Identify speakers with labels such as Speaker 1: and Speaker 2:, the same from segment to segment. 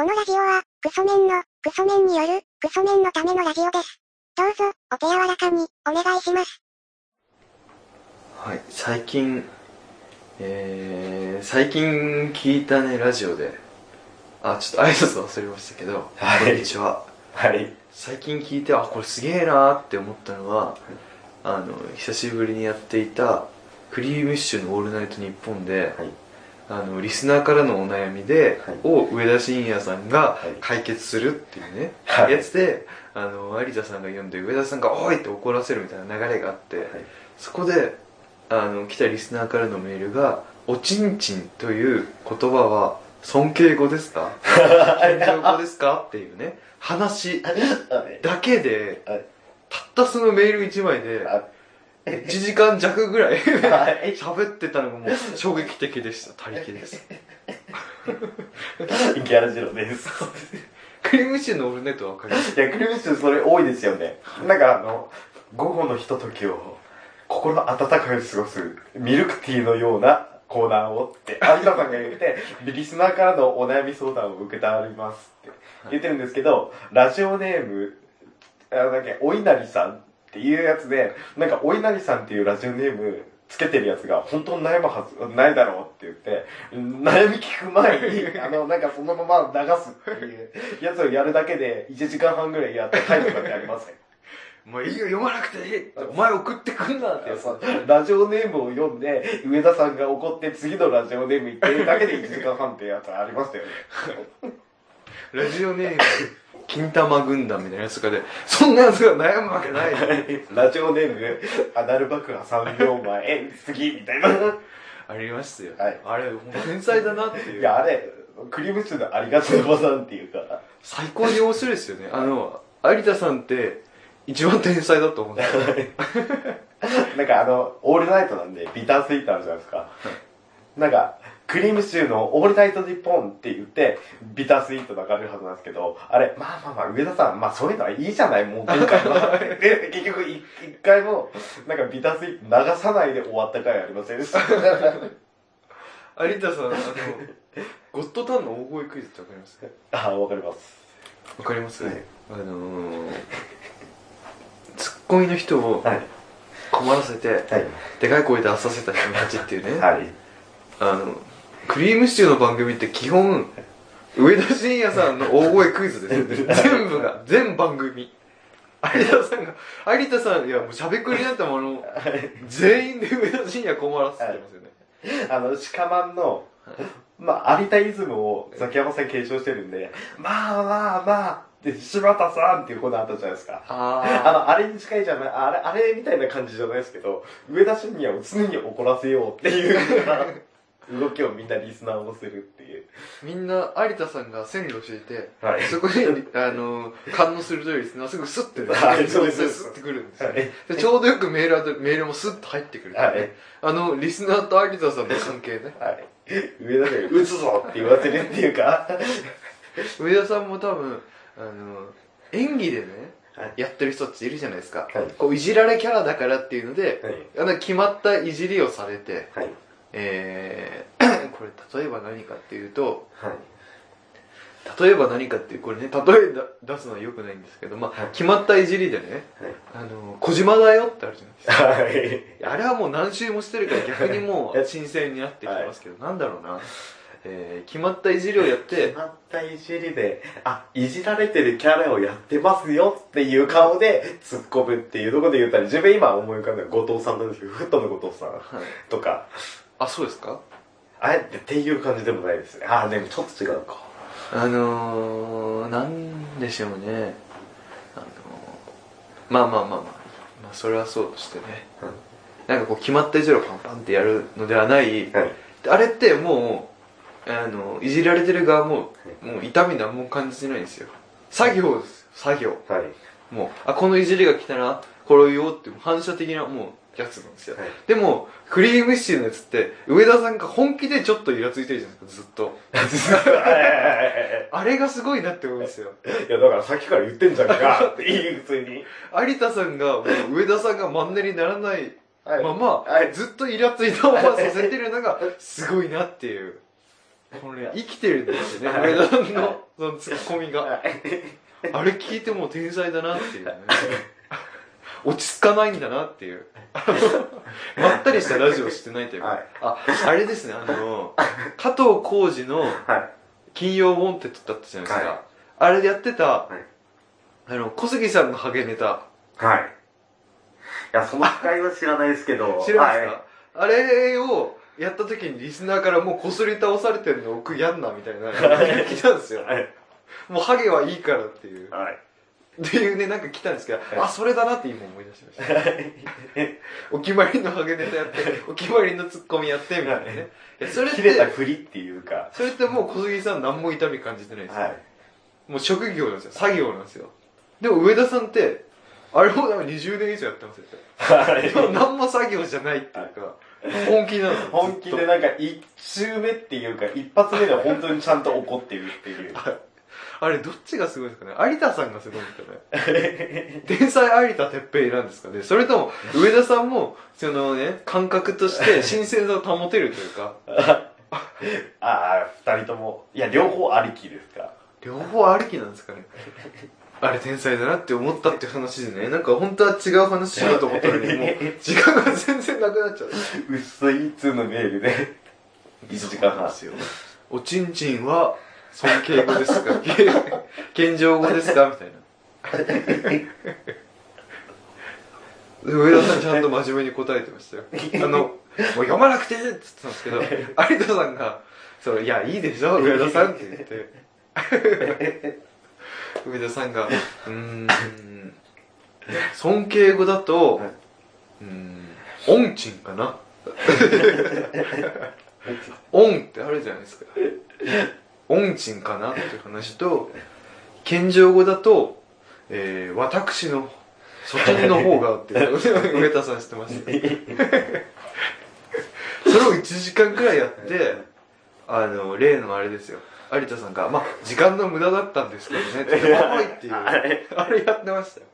Speaker 1: このラジオは、クソメンの、クソメンによる、クソメンのためのラジオです。どうぞ、お手柔らかに、お願いします。
Speaker 2: はい、最近、えー、最近聞いたね、ラジオで、あ、ちょっと挨拶忘れましたけど、
Speaker 3: はい
Speaker 2: こんにちは。
Speaker 3: はい。
Speaker 2: 最近聞いて、あ、これすげえなーって思ったのは、あの、久しぶりにやっていた、クリームッシュのオールナイトニッポンで、
Speaker 3: はい。
Speaker 2: あの、リスナーからのお悩みで、
Speaker 3: はい。
Speaker 2: を上田晋也さんが
Speaker 3: はい。
Speaker 2: 解決するっていうね、
Speaker 3: はい。
Speaker 2: やつで、あの、有田さんが読んで、上田さんが、おい!って怒らせるみたいな流れがあって、そこで、あの、来たリスナーからのメールが、おちんちんという言葉は尊敬語ですか？謙譲語ですか？っていうね、話
Speaker 3: はい。
Speaker 2: だけで、
Speaker 3: はい。
Speaker 2: たったそのメール1枚で、1時間弱ぐらい
Speaker 3: はい
Speaker 2: 喋ってたのがもう衝撃的でした。他力です。
Speaker 3: ギャラジロです。
Speaker 2: クリームシチューのオールネットわかります？
Speaker 3: いや、クリームシチューそれ多いですよね。なんかあの、午後のひとときを心温かく過ごすミルクティーのようなコーナーをって、有田さんが言って、リスナーからのお悩み相談を受けたりますって言ってるんですけど、ラジオネーム、あの、なんか、お稲荷さんっていうやつで、なんか、お稲荷さんっていうラジオネーム、つけてるやつが、本当に悩むはず、ないだろうって言って、悩み聞く前に、あの、なんかそのまま流すっていうやつをやるだけで、1時間半ぐらいやって帰るとかってありません。
Speaker 2: もういいよ、読まなくていいお前送ってくんなってやつ。
Speaker 3: ラジオネームを読んで、上田さんが怒って次のラジオネーム言ってるだけで1時間半ってやつありましたよね。
Speaker 2: ラジオネーム、金玉軍団みたいなやつとかで、そんなやつが悩むわけない。
Speaker 3: ラジオネーム、アナル爆破3秒前、次みたいな。
Speaker 2: ありましたよ。
Speaker 3: はい
Speaker 2: あれ、天才だなっていう。
Speaker 3: いや、あれ、クリームシチューのありがちなパターンっていうか、
Speaker 2: 最高に面白いですよね。あの、有田さんって、一番天才だと思うんですよ。
Speaker 3: なんかあの、オールナイトなんで、ビタースイートあるじゃないですか。なんか、クリームシチューのオールナイトニッポンって言って、ビタースイート流れるはずなんですけど、あれ、まあまあまあ、上田さん、まあそういうのはいいじゃない、もう今回は。で、結局い一回も、なんかビタースイート流さないで終わった回ありませんでした。
Speaker 2: 有田さん、あの、ゴッドタンの大声クイズってわかります？
Speaker 3: あ、わかります。
Speaker 2: わかります、
Speaker 3: はい
Speaker 2: あのー、ツッコミの人を
Speaker 3: はい。
Speaker 2: 困らせて、
Speaker 3: はい。
Speaker 2: でかい声で出させた人たちっていうね、
Speaker 3: はい。
Speaker 2: あの、クリームシチューの番組って基本、上田晋也さんの大声クイズです。全部が、全番組。有田さんが、有田さん、いやもうしゃべくりなんてもの、全員で上田晋也困らせてますよね。
Speaker 3: あの、シカマンの、まあ、有田イズムをザキヤマさん継承してるんで、まあまあまあ、で、柴田さんっていうコーナーあったじゃないですか。あ
Speaker 2: あ
Speaker 3: の、あれに近いじゃない、あれ、あれみたいな感じじゃないですけど、上田晋也を常に怒らせようっていう動きをみんなリスナーをするっていう。
Speaker 2: ーみんな有田さんが線路していて、
Speaker 3: はい
Speaker 2: そこに、あの、感応するとりですね、すぐスッてね、
Speaker 3: はいそうです
Speaker 2: スッてくるんですよ。
Speaker 3: はい
Speaker 2: でちょうどよくメールメールもスッと入ってくる、
Speaker 3: はい
Speaker 2: あの、リスナーと有田さんの関係ね。
Speaker 3: はい。上田で、撃つぞって言わせるっていうか、
Speaker 2: 上田さんも多分、あの、演技でね、
Speaker 3: はい
Speaker 2: やってる人っているじゃないですか。
Speaker 3: はい
Speaker 2: こう、いじられキャラだからっていうので、
Speaker 3: はい。
Speaker 2: あの、決まったいじりをされて、
Speaker 3: はい。
Speaker 2: えー、これ例えば何かっていうと、
Speaker 3: はい。
Speaker 2: 例えば何かっていう、これね、例えだ出すのは良くないんですけど、まあ、
Speaker 3: はい
Speaker 2: 決まったいじりでね、
Speaker 3: はい
Speaker 2: あの、小島だよってあるじゃないですか。
Speaker 3: はい。
Speaker 2: あれはもう何周もしてるから逆にもう 新鮮になってきてますけど、なんだろうな。えー、決まったいじりをやって
Speaker 3: 決、まったいじりで、あ、いじられてるキャラをやってますよっていう顔で突っ込むっていうところで言ったら、自分今思い浮かんだ後藤さんなんですけど、フットの後藤さん
Speaker 2: はい、
Speaker 3: とか、
Speaker 2: あ、そうですか？
Speaker 3: あえてっていう感じでもないですね。あ、でもちょっと違うか。
Speaker 2: あのー、なんでしょうね。あのー、まあまあまあまあ、まあそれはそうとしてね。なんかこう決まったいじりをパンパンってやるのではない、
Speaker 3: はい。
Speaker 2: あれってもう、あの、いじられてる側も、もう痛み何も感じてないんですよ。作業です。作業。
Speaker 3: はい。
Speaker 2: もう、あ、このいじりが来たら、これを言おうって、反射的なもう、やつなんですよ。
Speaker 3: はい
Speaker 2: でも、クリームシチューのやつって、上田さんが本気でちょっとイラついてるじゃないですか、ずっと。あれがすごいなって思うんですよ。
Speaker 3: いや、だからさっきから言ってんじゃんかって言う、普通に。
Speaker 2: 有田さんが、上田さんがマンネリにならない
Speaker 3: はい
Speaker 2: まま、
Speaker 3: はい
Speaker 2: ずっとイラついたままさせてるのが、すごいなっていう。これ生きてるんですよね上田さんのそのツッコミがあれ聞いてもう天才だなっていうね落ち着かないんだなっていう まったりしたラジオしてないというか、
Speaker 3: はい
Speaker 2: ああれですねあの加藤浩次の
Speaker 3: はい。
Speaker 2: 「金曜ウォンテッド」だったじゃないですか、
Speaker 3: はい
Speaker 2: あれでやってた、
Speaker 3: い
Speaker 2: あの小杉さんのハゲネタ
Speaker 3: はい。いや、その回は知らないですけど。
Speaker 2: 知らないですか、
Speaker 3: はい
Speaker 2: あれをやった時にリスナーからもうこすり倒されてるのをやんなみたいな来たんですよ
Speaker 3: はい。
Speaker 2: もうハゲはいいからっていう
Speaker 3: はい。
Speaker 2: っていうねなんか来たんですけど、
Speaker 3: い。
Speaker 2: あそれだなって今思い出しました。お決まりのハゲネタやってお決まりのツッコミやってみたいなね。それっ
Speaker 3: 切れた
Speaker 2: て
Speaker 3: ふりっていうか。
Speaker 2: それってもう小杉さん何も痛み感じてないですよ、
Speaker 3: はい。
Speaker 2: もう職業なんですよ。作業なんですよ。でも上田さんってあれも多分20年以上やってますよ。
Speaker 3: はい。
Speaker 2: でも何も作業じゃないっていうか本気なんですよ。
Speaker 3: 本気でなんか一周目っていうか一発目で本当にちゃんと怒ってるっていう。
Speaker 2: あれどっちがすごいですかね？有田さんがすごいんですかね？天才有田哲平なんですかね？それとも上田さんもそのね感覚として 新鮮さを保てるというか？
Speaker 3: ああ、二人とも。いや、両方ありきですか？
Speaker 2: 両方ありきなんですかね？あれ天才だなって思ったっていう話でねなんか本当は違う話しようと思ったのにもう時間が全然なくなっちゃう
Speaker 3: 薄い通のメールで。1時間半。
Speaker 2: ですよおちんちんは尊敬語ですか？謙譲語ですか？みたいな。上田さんちゃんと真面目に答えてましたよ。あのもう読まなくてって言ってたんですけど有田さんが「そのいやいいでしょ上田さん」って言って。上田さんが「うん尊敬語だと、
Speaker 3: う
Speaker 2: ん恩賃かな。恩ってあるじゃないですか。恩賃かな？っていう話と謙譲語だと、えー、私のそっちの方がっていう上田さん知ってました それを1時間くらいやってあの例のあれですよ。有田さんが「まあ時間の無駄だったんですけどね」って「はい」っていう。
Speaker 3: あれ？
Speaker 2: あれやってましたよ。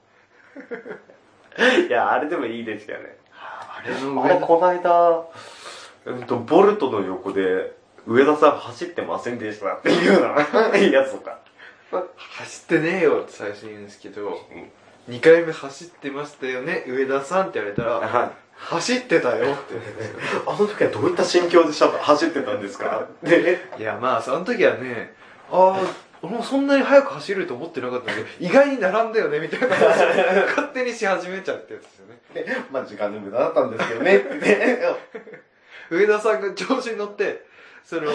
Speaker 3: いや、あれでもいいですよね。
Speaker 2: あれの
Speaker 3: あれ、この間、うんと、ボルトの横で、上田さん走ってませんでしたっていうような やつとか。
Speaker 2: 走ってねえよって最初に言うんですけど、2回目走ってましたよね上田さんって言われたら
Speaker 3: はい。
Speaker 2: 走ってたよって
Speaker 3: あの時はどういった心境でしゃ走ってたんですか？で、
Speaker 2: いやまあその時はねああ俺もそんなに速く走ると思ってなかったんだけど意外に並んだよねみたいな話を勝手にし始めちゃうってやつですよね
Speaker 3: でまあ時間の無駄だったんですけどねってね。
Speaker 2: 上田さんが調子に乗ってそれを。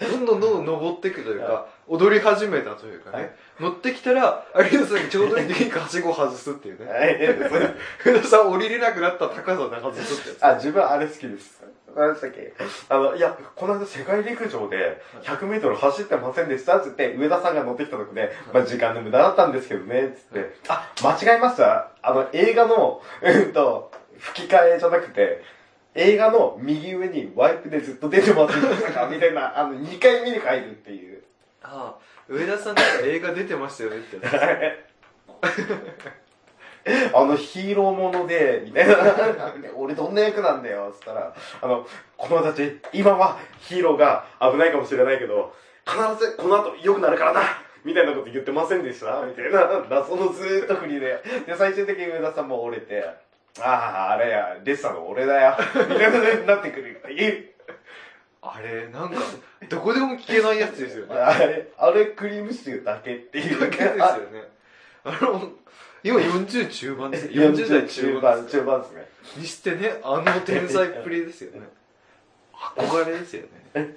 Speaker 2: どんどんどんどん登っていくというか踊り始めたというかね、
Speaker 3: はい。
Speaker 2: 乗ってきたら有田さんにちょうどいい時にはしごを外すっていうね。
Speaker 3: はい。
Speaker 2: 上田さん降りれなくなった高さで外すってやつ。
Speaker 3: あ、自分あれ好きです。何でしたっけあの、いや、この間世界陸上で100メートル走ってませんでしたっつって、上田さんが乗ってきた時で、まあ時間の無駄だったんですけどね、つって、あ、間違えました。あの、映画の、うんと、吹き替えじゃなくて、映画の右上にワイプでずっと出てませんでしたかみたいな、あの、2回目に入るっていう。
Speaker 2: ああ上田さんなんか映画出てましたよねって
Speaker 3: あのヒーローもので、みたいな。俺どんな役なんだよ、つったら、あの、子供たち、今はヒーローが危ないかもしれないけど、必ずこの後良くなるからなみたいなこと言ってませんでしたみたいな、謎のずーっと振りで。で、最終的に上田さんも折れて、ああ、あれや、レッサーの俺だよ。みたいな風になってくるっていう。
Speaker 2: あれなんかどこでも聞けないやつですよね
Speaker 3: あれ、あれクリームシチューだけっていう。
Speaker 2: だけですよねあの今40中盤ですよ
Speaker 3: 40
Speaker 2: 40
Speaker 3: 代
Speaker 2: 代
Speaker 3: 中盤、中盤ですね。
Speaker 2: にしてねあの天才っぷりですよね 憧れですよね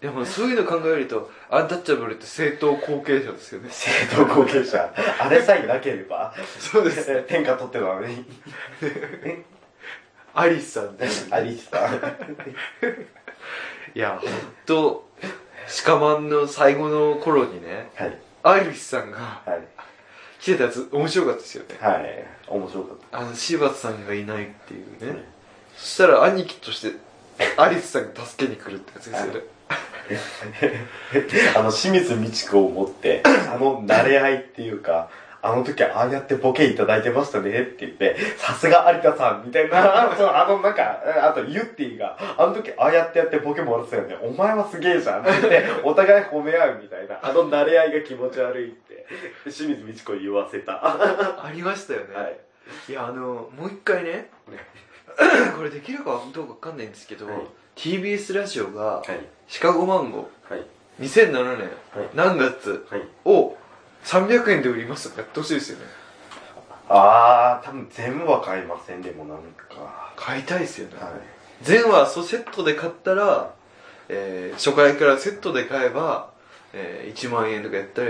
Speaker 2: でもそういうの考えるとアンタッチャブルって正当後継者ですよね
Speaker 3: 正当後継者。あれさえなければ。
Speaker 2: そうですね
Speaker 3: 天下取ってたのに。
Speaker 2: アリスさんです
Speaker 3: アリスさん。
Speaker 2: いやほんと鹿マンの最後の頃にね
Speaker 3: はい。
Speaker 2: アリスさんが
Speaker 3: はい。
Speaker 2: 来てたやつ面白かったですよね
Speaker 3: はい。面白かっ
Speaker 2: あの柴田さんがいないっていうね、そしたら兄貴としてアリスさんが助けに来るってやつですよね、
Speaker 3: た。あの、清水美智子を持って、あの、慣れ合いっていうか、あの時ああやってボケいただいてましたねって言って、さすが有田さんみたいな、そうあのなんか、あとユッティが、あの時ああやってやってボケもらってたよね。お前はすげえじゃんって言って、お互い褒め合うみたいな、あの慣れ合いが気持ち悪いって、清水美智子に言わせた。は
Speaker 2: ありましたよね、
Speaker 3: い。
Speaker 2: い、やあのもう一回ね これできるかどうかわかんないんですけど、
Speaker 3: はい
Speaker 2: TBS ラジオが
Speaker 3: はい。
Speaker 2: シカゴマンゴ
Speaker 3: はい。
Speaker 2: ー2007年
Speaker 3: はい
Speaker 2: 何月
Speaker 3: はい。
Speaker 2: を300円で売ります？やってほしいですよね
Speaker 3: あー、多分全部は買いません、でもなんか。
Speaker 2: 買いたいですよね、
Speaker 3: はい。
Speaker 2: 全話そうセットで買ったら、えー初回からセットで買えば、えー1万円とかやったら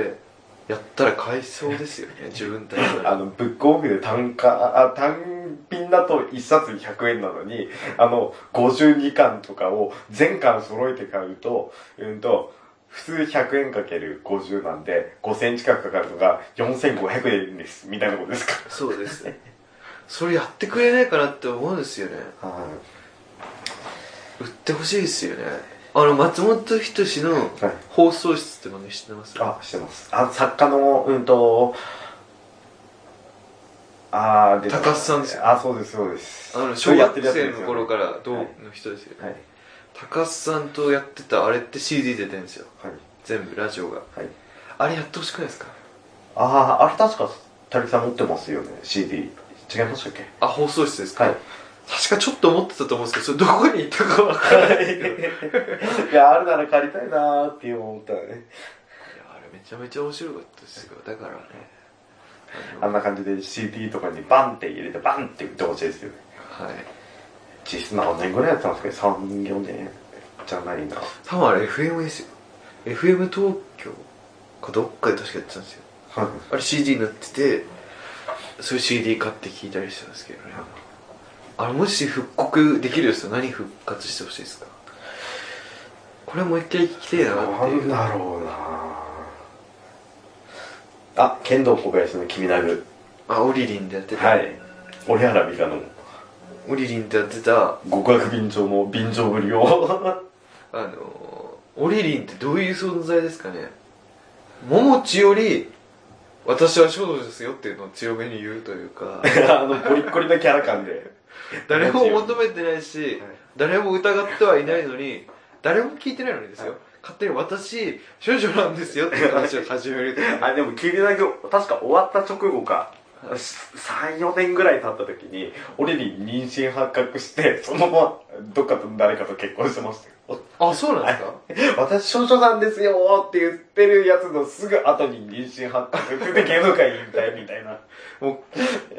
Speaker 2: やったら買いそうですよね 自分たちが
Speaker 3: あの、ブックオフで単価、あ、単品だと1冊100円なのに、あの、52巻とかを全巻揃えて買うと、うんと、普通100円かける50なんで、5000円近くかかるのが4500円です。みたいなことですか。
Speaker 2: そうですねそれやってくれないかなって思うんですよね
Speaker 3: は
Speaker 2: 売ってほしいですよねあの松本人志の
Speaker 3: はい
Speaker 2: 放送室って番組知ってます？
Speaker 3: い。あ、してます。あ、作家の、うんと、あー、で
Speaker 2: 高須さんですよ
Speaker 3: あ、そうです、そうです。
Speaker 2: あの小学生の頃から同
Speaker 3: はい
Speaker 2: の人ですよね、
Speaker 3: はい。
Speaker 2: 高須さんとやってたあれって CD 出てるんですよ
Speaker 3: はい。
Speaker 2: 全部ラジオが
Speaker 3: はい。
Speaker 2: あれやってほしくないですか？
Speaker 3: ああ、あれ確か、たりさん持ってますよね、CD。違いましたっけ？
Speaker 2: あ放送室ですか、
Speaker 3: はい。
Speaker 2: 確かちょっと思ってたと思うんですけどそれどこに行ったかわからないけどいや
Speaker 3: いや、あるなら借りたいなーって思ったらね。
Speaker 2: あれめちゃめちゃ面白かったですよだからね
Speaker 3: あんな感じで CD とかにバンって入れてバンって売ってほしいですよね。
Speaker 2: はい
Speaker 3: 実質何年ぐらいやったんですか ?3、4年じゃないな。
Speaker 2: 多分あれ FM ですよ FM 東京かどっかで確かやってたんですよ
Speaker 3: はい
Speaker 2: あれ CD になっててそういう CD 買って聴いたりしてたんですけどねあれもし復刻できるですよ何復活してほしいですか？これもう一回聞きたいなっていう。
Speaker 3: なんだろうな。あ、剣道小林の君なぐ。
Speaker 2: あオリリンでやってた、
Speaker 3: はい。折原美香の。
Speaker 2: オリリンでやってた。
Speaker 3: 極悪便乗の便乗ぶりを。
Speaker 2: あのオリリンってどういう存在ですかね？桃地より私は少女ですよっていうのを強めに言うというか。
Speaker 3: あの、ゴリッゴリのキャラ感で。
Speaker 2: 誰も求めてないし、
Speaker 3: はい。
Speaker 2: 誰も疑ってはいないのに誰も聞いてないのにですよ、
Speaker 3: はい。
Speaker 2: 勝手に私少女なんですよっていう話を始める
Speaker 3: あ、でも、君なぐ、確か終わった直後か、3、4年ぐらい経った時に、俺に妊娠発覚して、そのまま、どっかと誰かと結婚してましたよ。
Speaker 2: あそうなんですか、
Speaker 3: 私少女なんですよって言ってるやつのすぐ後に妊娠発覚で芸能界引退みたいな。
Speaker 2: も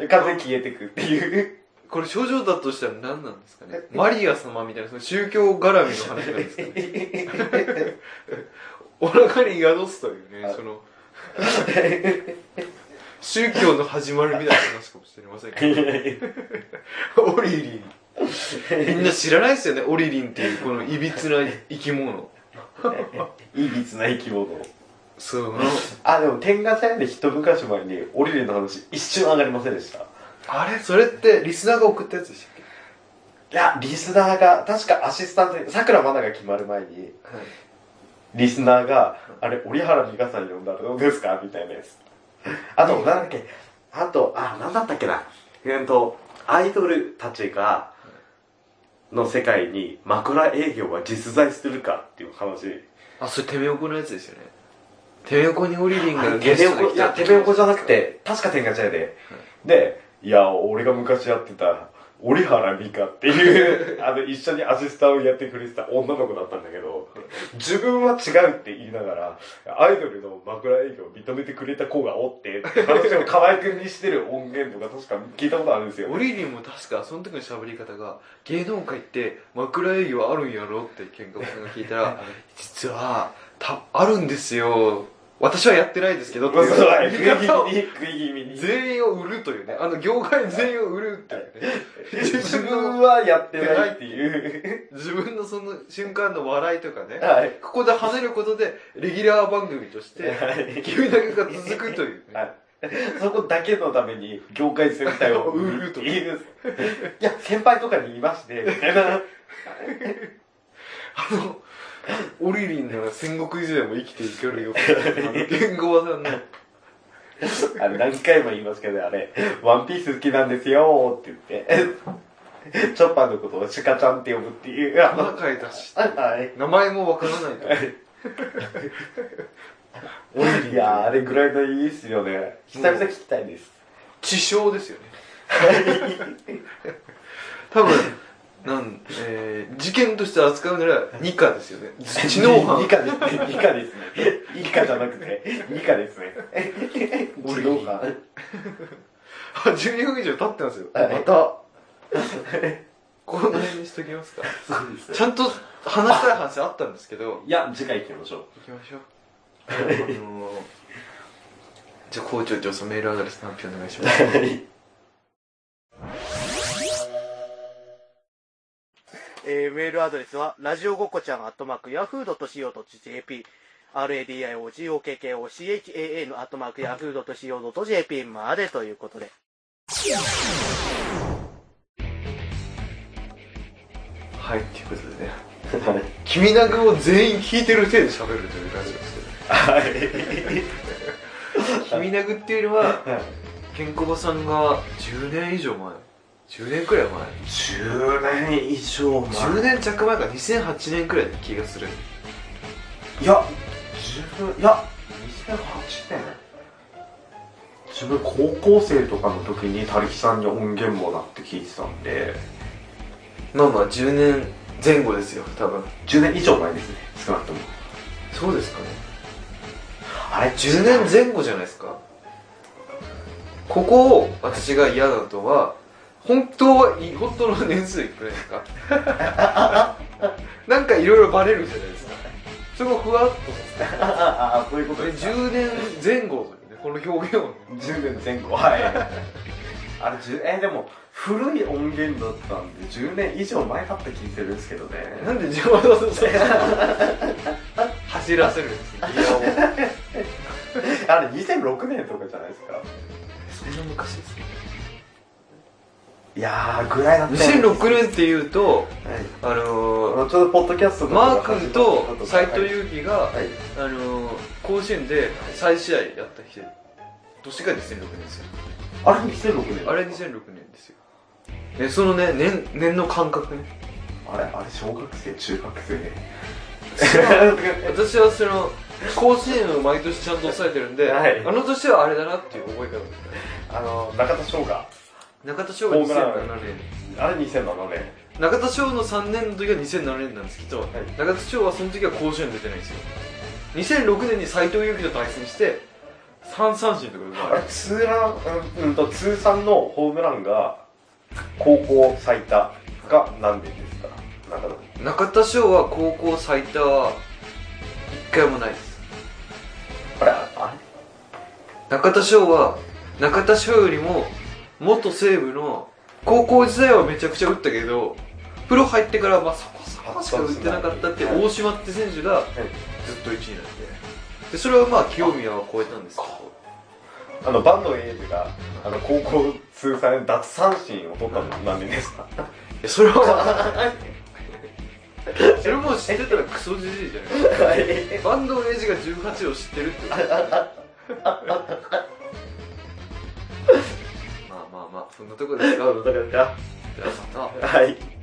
Speaker 3: 完全に消えてくっていう。
Speaker 2: うこれ少女だとしたら何なんですかね？マリア様みたいなその宗教絡みの話なんですかね？お腹に宿すというね、
Speaker 3: はい。
Speaker 2: その宗教の始まりみたいな話かもしれませんけど。オリリン みんな知らないですよねオリリンっていうこのいびつな生き物
Speaker 3: いびつな生き物。
Speaker 2: その
Speaker 3: あ、でも天下茶屋で一昔前に、オリリンの話一瞬上がりませんでした。
Speaker 2: あれ？それってリスナーが送ったやつでしたっ
Speaker 3: いや、リスナーが、確かアシスタントに、桜まなが決まる前に、
Speaker 2: け、はい
Speaker 3: リスナーが、あれ、折原美香さん呼んだらどうですか？みたいなやつ。あと、なんだっけ、あと、あ、なんだったっけな？えっと、アイドルたちが、の世界に枕営業は実在するかっていう話。
Speaker 2: あそれテメオコのやつですよねテメオコにオリリンが
Speaker 3: テ
Speaker 2: ゲストで来
Speaker 3: メオコ、いや、テメオコじゃなくて、確か天下茶屋で。で、いや、俺が昔やってた、折原美香っていう、あの、一緒にアシスタントをやってくれてた女の子だったんだけど、自分は違うって言いながら、アイドルの枕営業を認めてくれた子がおって、って話を河合くんにしてる音源とか確か聞いたことあるんですよ。
Speaker 2: オリリンも確かその時の喋り方が芸能界って枕営業あるんやろってケンカさんが聞いたら 実はたあるんですよ私はやってないですけどっていう
Speaker 3: 食い
Speaker 2: 言い方を
Speaker 3: 気味に。
Speaker 2: 全員を売るというねあの業界全員を売るっていうね
Speaker 3: 自分はやってないっていう。
Speaker 2: 自分のその瞬間の笑いとかね
Speaker 3: はい。
Speaker 2: ここで跳ねることでレギュラー番組として
Speaker 3: はい
Speaker 2: 君だけが続くというね
Speaker 3: はい。そこだけのために業界全体を
Speaker 2: 売る と
Speaker 3: いいです。いや、先輩とかに言いまして、みたいな。
Speaker 2: あの、オリリンなら戦国時代も生きていけるよっていう、言語技の、
Speaker 3: あれ何回も言いますけど、あれ、ワンピース好きなんですよって言って、チョッパーのことをシュカちゃんって呼ぶっていう、あの、
Speaker 2: 名書いたし。
Speaker 3: はい。
Speaker 2: 名前もわからないと。
Speaker 3: いやー、あれぐらいのいいっすよね。久々聞きたいです。
Speaker 2: 知性ですよね。多分なん、えー、事件として扱うなら二課ですよね知能犯
Speaker 3: 二課ですね。二課ですね。一課じゃなくて、二課ですね。知能犯。
Speaker 2: あ12分以上経ってますよ
Speaker 3: はい
Speaker 2: またこの辺にしときますか
Speaker 3: そうです
Speaker 2: ちゃんと話したい話あったんですけど
Speaker 3: いや、次回行きましょう。
Speaker 2: 行きましょうあのー、じゃあ校長長さんメールアドレスの発表お願いします
Speaker 4: えーメールアドレスは、ラジオごっこちゃん、アットマーク、ヤフー .co.jp、radiogokochaa のアットマーク、ヤフー .co.jp までということで。
Speaker 2: はいっていうことでね。君なぐを全員聞いてる手で喋るというラジオですけど 君なぐっていうのはケンコバさんが10年以上前10年くらい前。
Speaker 3: 10年以上前。
Speaker 2: 10年弱前か。2008年くらいな気がする。
Speaker 3: いや、自分、いや、2008年。自分高校生とかの時に他力さんに音源もらって聞いてたんで、
Speaker 2: まあまあ10年前後ですよ多分。
Speaker 3: 10年以上前ですね、少なくとも。
Speaker 2: そうですかね。
Speaker 3: あれ、
Speaker 2: 10年前後じゃないですか。ここを私が嫌なのは本当は本当の年数いくらですか？なんかいろいろバレるじゃないですかそれもふわっと
Speaker 3: ああ、そういうこと
Speaker 2: で
Speaker 3: すか。
Speaker 2: 10年前後というねこの表現をね
Speaker 3: 10年前後。はい。あれ、10え、でも、古い音源だったんで、10年以上前だった気するんですけどね。
Speaker 2: なんで自分をそうそう走らせるんですか
Speaker 3: あれ、2006年とかじゃないですか。
Speaker 2: そんな昔ですね
Speaker 3: いやー、ぐらいだった
Speaker 2: 2006年っていうと
Speaker 3: はい。
Speaker 2: あの
Speaker 3: あのちょうどポッドキャスト
Speaker 2: マ
Speaker 3: が
Speaker 2: ー君と斎藤
Speaker 3: はい
Speaker 2: 佑樹が、
Speaker 3: はい。
Speaker 2: あの甲子園で再試合やった日で年が2006年ですよ。
Speaker 3: あれ2006年
Speaker 2: あれ2006年ですよ。ねそのね年年の感覚ね。
Speaker 3: あれあれ小学生中学生。
Speaker 2: 私はその甲子園を毎年ちゃんと抑えてるんで、
Speaker 3: はい。
Speaker 2: あの年はあれだなっていう覚え方。
Speaker 3: あの中田翔が
Speaker 2: 中田翔が
Speaker 3: ホームラン
Speaker 2: 2007年。
Speaker 3: あれ2007年。
Speaker 2: 中田翔の3年の時は2007年なんですけど、
Speaker 3: い。
Speaker 2: 中田翔はその時は甲子園出てないんですよ。2006年に斎藤佑樹と対戦して3三振とか
Speaker 3: あれツーランうんうんと通算のホームランが高校最多が何年ですか？中田
Speaker 2: 中田翔は高校最多は1回もないです。
Speaker 3: あれあ
Speaker 2: 中田翔は中田翔よりも元西武の高校時代はめちゃくちゃ打ったけどプロ入ってからまあそこそこしか打ってなかったって大島って選手がずっと1位なんででそれはまあ清宮は超えたんですけど。
Speaker 3: あのバンドエイジがあの高校通算で奪三振を取ったの何年ですか？
Speaker 2: それは それも知ってたらクソじじいじゃない？バンドエイジが18を知ってるってこと。ま あまあまあそんなとこですか？
Speaker 3: だか？ら
Speaker 2: じゃあまた。
Speaker 3: はい